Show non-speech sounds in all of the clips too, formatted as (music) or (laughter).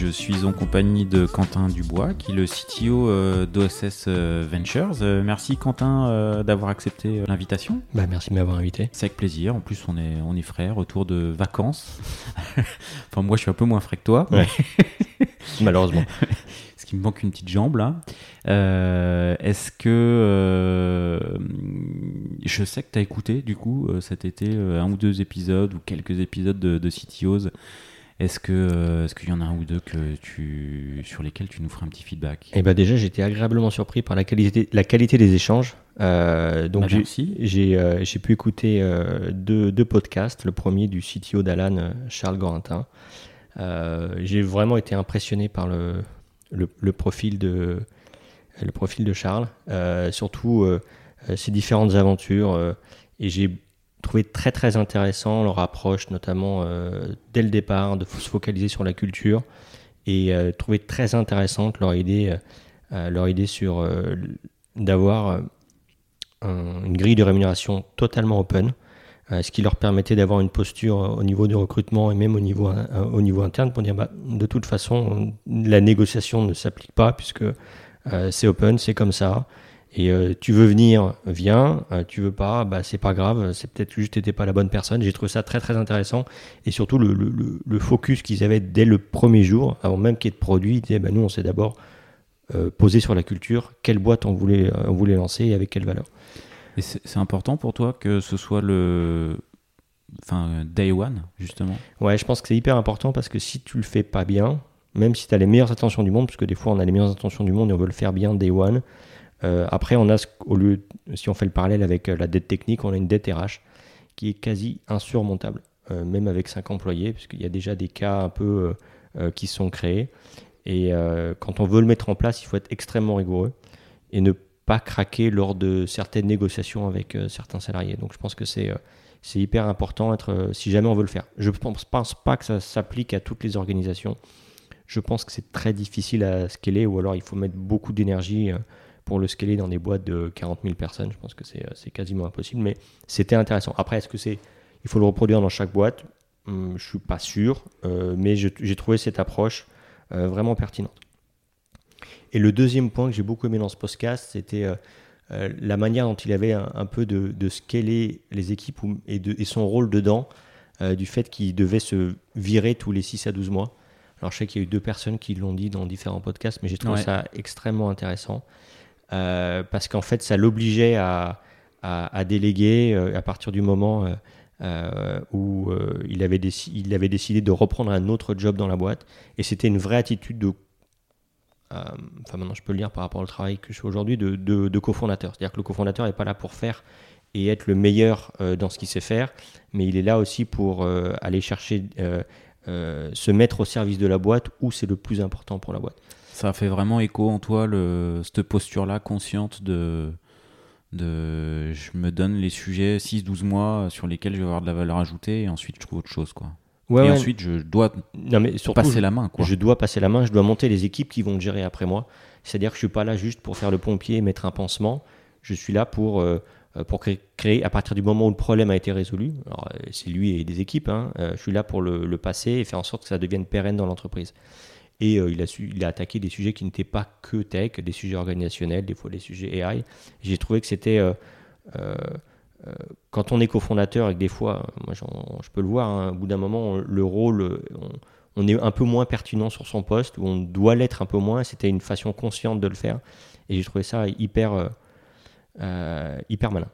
Je suis en compagnie de Quentin Dubois, qui est le CTO euh, d'OSS euh, Ventures. Euh, merci Quentin d'avoir accepté l'invitation. Bah, merci de m'avoir invité. C'est avec plaisir. En plus, on est, on est frères, retour de vacances. (laughs) enfin, moi, je suis un peu moins frais que toi. Malheureusement. (laughs) Parce qu'il me manque une petite jambe là. Est-ce que. je sais que tu as écouté, du coup, cet été, un ou deux épisodes ou quelques épisodes de, de CTOs est-ce que euh, est-ce qu'il y en a un ou deux que tu sur lesquels tu nous feras un petit feedback? Eh ben déjà, j'étais agréablement surpris par la qualité la qualité des échanges. Euh, donc bah, j'ai euh, pu écouter deux, deux, podcasts. Le premier du CTO d'Alan, Charles Gorintin. j'ai vraiment été impressionné par le, le, le, profil de le profil de Charles, surtout ses différentes aventures. et j'ai trouvé très très intéressant leur approche, notamment euh, dès le départ, de se focaliser sur la culture et euh, trouvé très intéressante leur idée, euh, leur idée sur d'avoir une grille de rémunération totalement open, ce qui leur permettait d'avoir une posture au niveau du recrutement et même au niveau, au niveau interne pour dire bah, de toute façon la négociation ne s'applique pas puisque c'est open, c'est comme ça. Et euh, tu veux venir, viens. Euh, tu veux pas, bah c'est pas grave. C'est peut-être juste t'étais pas la bonne personne. J'ai trouvé ça très très intéressant et surtout le, le, le focus qu'ils avaient dès le premier jour, avant même qu'il y ait de produit. Ils disaient, bah, nous on s'est d'abord euh, posé sur la culture. Quelle boîte on voulait on voulait lancer et avec quelle valeur. Et c'est important pour toi que ce soit le enfin day one justement? Ouais, je pense que c'est hyper important parce que si tu le fais pas bien, même si tu as les meilleures intentions du monde, parce que des fois on a les meilleures intentions du monde et on veut le faire bien day one euh, après, on a, au lieu, si on fait le parallèle avec euh, la dette technique, on a une dette RH qui est quasi insurmontable, euh, même avec 5 employés, puisqu'il y a déjà des cas un peu qui sont créés. Et quand on veut le mettre en place, il faut être extrêmement rigoureux et ne pas craquer lors de certaines négociations avec certains salariés. Donc je pense que c'est c'est hyper important être, si jamais on veut le faire. Je ne pense, pense, pas que ça s'applique à toutes les organisations. Je pense que c'est très difficile à scaler ou alors il faut mettre beaucoup d'énergie pour le scaler dans des boîtes de 40 000 personnes, je pense que c'est euh, quasiment impossible, mais c'était intéressant. Après, est-ce que c'est, il faut le reproduire dans chaque boîte? Je hum, Je suis pas sûr, euh, mais j'ai trouvé cette approche euh, vraiment pertinente. Et le deuxième point que j'ai beaucoup aimé dans ce podcast, c'était la manière dont il avait un, peu de, de, scaler les équipes et, de, et son rôle dedans, du fait qu'il devait se virer tous les 6 à 12 mois. Alors je sais qu'il y a eu deux personnes qui l'ont dit dans différents podcasts, mais j'ai trouvé ça extrêmement intéressant. Euh, parce qu'en fait, ça l'obligeait à, déléguer euh, à partir du moment euh, où il, avait décidé de reprendre un autre job dans la boîte. Et c'était une vraie attitude de enfin maintenant je peux le dire par rapport au travail que je fais aujourd'hui, de, cofondateur. C'est-à-dire que le cofondateur n'est pas là pour faire et être le meilleur dans ce qu'il sait faire, mais il est là aussi pour aller chercher, se mettre au service de la boîte où c'est le plus important pour la boîte. Ça fait vraiment écho en toi, le, cette posture-là consciente de, de je me donne les sujets 6-12 mois sur lesquels je vais avoir de la valeur ajoutée et ensuite je trouve autre chose. quoi. et ensuite, je dois non, mais passer la main. Quoi. Je dois passer la main, je dois monter les équipes qui vont gérer après moi. C'est-à-dire que je ne suis pas là juste pour faire le pompier et mettre un pansement. Je suis là pour, euh, pour créer, à partir du moment où le problème a été résolu. Euh, c'est lui et des équipes. Hein, euh, je suis là pour le, le, passer et faire en sorte que ça devienne pérenne dans l'entreprise. Et euh, il, a su, il a attaqué des sujets qui n'étaient pas que tech, des sujets organisationnels, des fois des sujets AI. J'ai trouvé que c'était. Euh, euh, quand on est cofondateur et que des fois, moi je peux le voir, hein, au bout d'un moment, le rôle, on, est un peu moins pertinent sur son poste, ou on doit l'être un peu moins. C'était une façon consciente de le faire. Et j'ai trouvé ça hyper, hyper malin.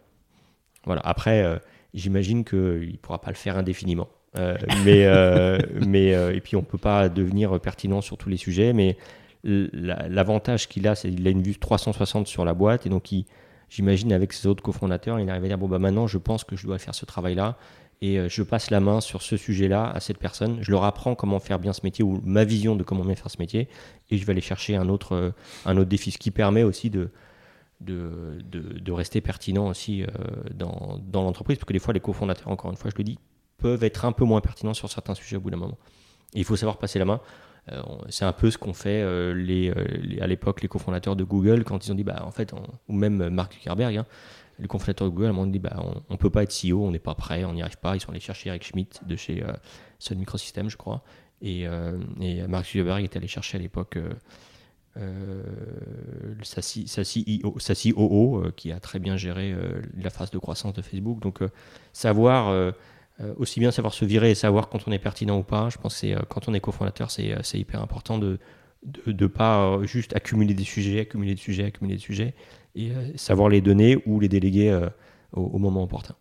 Voilà. Après, j'imagine qu'il ne pourra pas le faire indéfiniment. Euh, mais euh, (laughs) mais euh, et puis on peut pas devenir pertinent sur tous les sujets, mais l'avantage qu'il a, c'est qu'il a une vue 360 sur la boîte et donc j'imagine avec ses autres cofondateurs, il arrive à dire bon bah maintenant je pense que je dois faire ce travail-là et je passe la main sur ce sujet-là à cette personne. Je leur apprends comment faire bien ce métier ou ma vision de comment bien faire ce métier et je vais aller chercher un autre, un autre défi, ce qui permet aussi de, de, de, de rester pertinent aussi dans, dans l'entreprise, parce que des fois les cofondateurs, encore une fois, je le dis, peuvent être un peu moins pertinents sur certains sujets au bout d'un moment. il faut savoir passer la main. Euh, c'est un peu ce qu'ont fait euh, euh, à l'époque les cofondateurs de Google quand ils ont dit, bah, en fait, ou même Mark Zuckerberg, hein, les cofondateurs de Google, ont dit, bah, on ne peut pas être CEO, on n'est pas prêt, on n'y arrive pas. Ils sont allés chercher Eric Schmidt de chez Sun Microsystems, je crois. Et, et Mark Zuckerberg est allé chercher à l'époque euh, sa, sa, euh, qui a très bien géré la phase de croissance de Facebook. Donc, savoir aussi bien savoir se virer et savoir quand on est pertinent ou pas. Je pense que c'est, quand on est cofondateur, c'est, c'est hyper important de ne pas juste accumuler des sujets, accumuler des sujets, accumuler des sujets, et savoir les donner ou les déléguer au, moment opportun.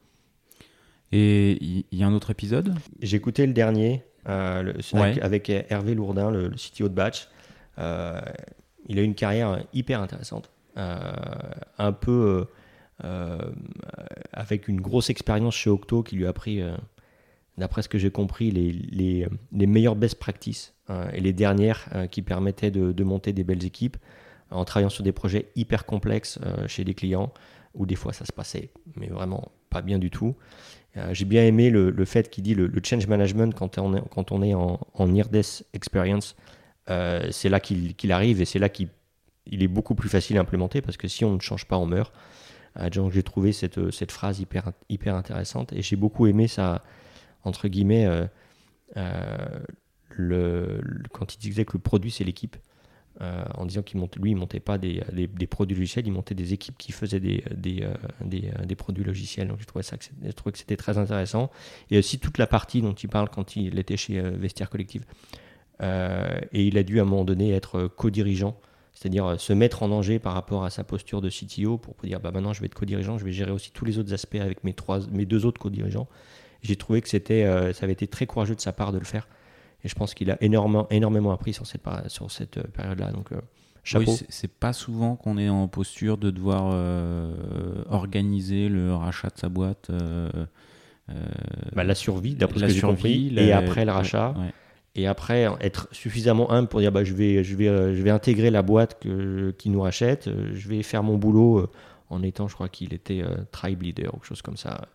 Et il y, a un autre épisode? J'ai écouté le dernier avec, Hervé Lourdin, le, le CTO de Batch il a une carrière hyper intéressante, euh, un peu euh, euh, avec une grosse expérience chez Octo qui lui a pris, d'après ce que j'ai compris, les, les, meilleures best practices et les dernières qui permettaient de, monter des belles équipes en travaillant sur des projets hyper complexes chez des clients où des fois ça se passait, mais vraiment pas bien du tout. J'ai bien aimé le, fait qu'il dit le, change management quand on est, en, en near-death experience, euh, c'est là qu'il arrive et c'est là qu'il il est beaucoup plus facile à implémenter parce que si on ne change pas, on meurt. Euh, donc j'ai trouvé cette, cette, phrase hyper, hyper intéressante et j'ai beaucoup aimé ça, entre guillemets, euh, le, quand il disait que le produit c'est l'équipe. en disant qu'il montait, lui, il montait pas des, des, produits logiciels, il montait des équipes qui faisaient des, des, des produits logiciels. Donc j'ai trouvé ça, que trouvé que c'était très intéressant. Et aussi toute la partie dont il parle quand il était chez Vestiaire Collective. Euh, et il a dû à un moment donné être co-dirigeant, c'est-à-dire euh, se mettre en danger par rapport à sa posture de CTO pour dire bah maintenant je vais être co-dirigeant, je vais gérer aussi tous les autres aspects avec mes, trois, mes deux autres co-dirigeants. J'ai trouvé que c'était, euh, ça avait été très courageux de sa part de le faire. Et je pense qu'il a énormément, énormément appris sur cette, sur cette période-là. Donc, chapeau. Oui, c'est pas souvent qu'on est en posture de devoir organiser le rachat de sa boîte. Bah, la survie, d'après ce que j'ai compris, et après le rachat et après être suffisamment humble pour dire bah, je, vais, je, vais, euh, je vais intégrer la boîte que, qui nous rachète, euh, je vais faire mon boulot euh, en étant, je crois qu'il était tribe leader ou quelque chose comme ça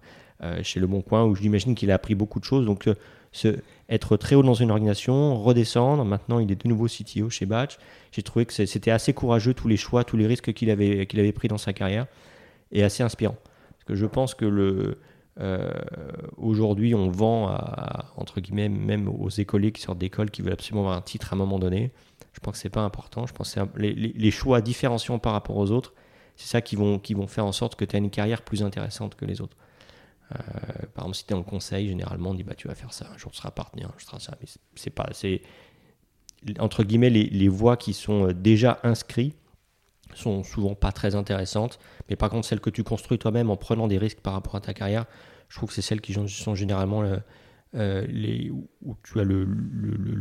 chez Le Bon Coin, où j'imagine qu'il a appris beaucoup de choses. Donc ce, être très haut dans une organisation, redescendre, maintenant il est de nouveau CTO chez Batch, j'ai trouvé que c'était assez courageux tous les choix, tous les risques qu'il avait, qu'il avait pris dans sa carrière, et assez inspirant. Parce que je pense que le, euh, aujourd'hui, on vend, entre guillemets, même aux écoliers qui sortent d'école, qui veulent absolument avoir un titre à un moment donné. Je pense que c'est pas important. Je pense que les, choix différenciants par rapport aux autres, c'est ça qui vont, qui vont faire en sorte que tu as une carrière plus intéressante que les autres. Euh, par exemple, si tu es en conseil, généralement, on dit bah, tu vas faire ça, un jour tu seras partenaire, je serai ça. Mais c'est pas. Entre guillemets, les, les voies qui sont euh, déjà inscrites sont souvent pas très intéressantes. Mais par contre, celles que tu construis toi-même en prenant des risques par rapport à ta carrière, je trouve que c'est celles qui sont généralement euh, euh, les, où tu as le,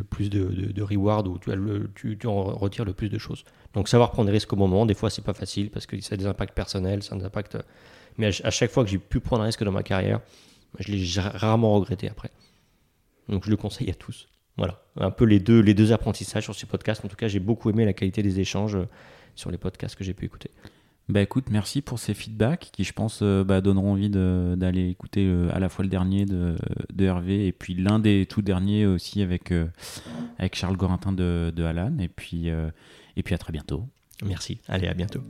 plus de, de, reward, où tu, en retires le plus de choses. Donc savoir prendre des risques au moment, des fois c'est pas facile parce que ça a des impacts personnels, ça a des impacts... Mais à, chaque fois que j'ai pu prendre un risque dans ma carrière, je l'ai rarement regretté après. Donc je le conseille à tous. Voilà, un peu les deux, les deux apprentissages sur ce podcast. En tout cas, j'ai beaucoup aimé la qualité des échanges euh, sur les podcasts que j'ai pu écouter. Bah écoute, merci pour ces feedbacks qui, je pense, euh, bah, donneront envie d'aller écouter euh, à la fois le dernier de, de Hervé et puis l'un des tout derniers aussi avec, euh, avec Charles Gorintin de, de Alan. Et puis, et puis à très bientôt. Merci. Allez, à bientôt.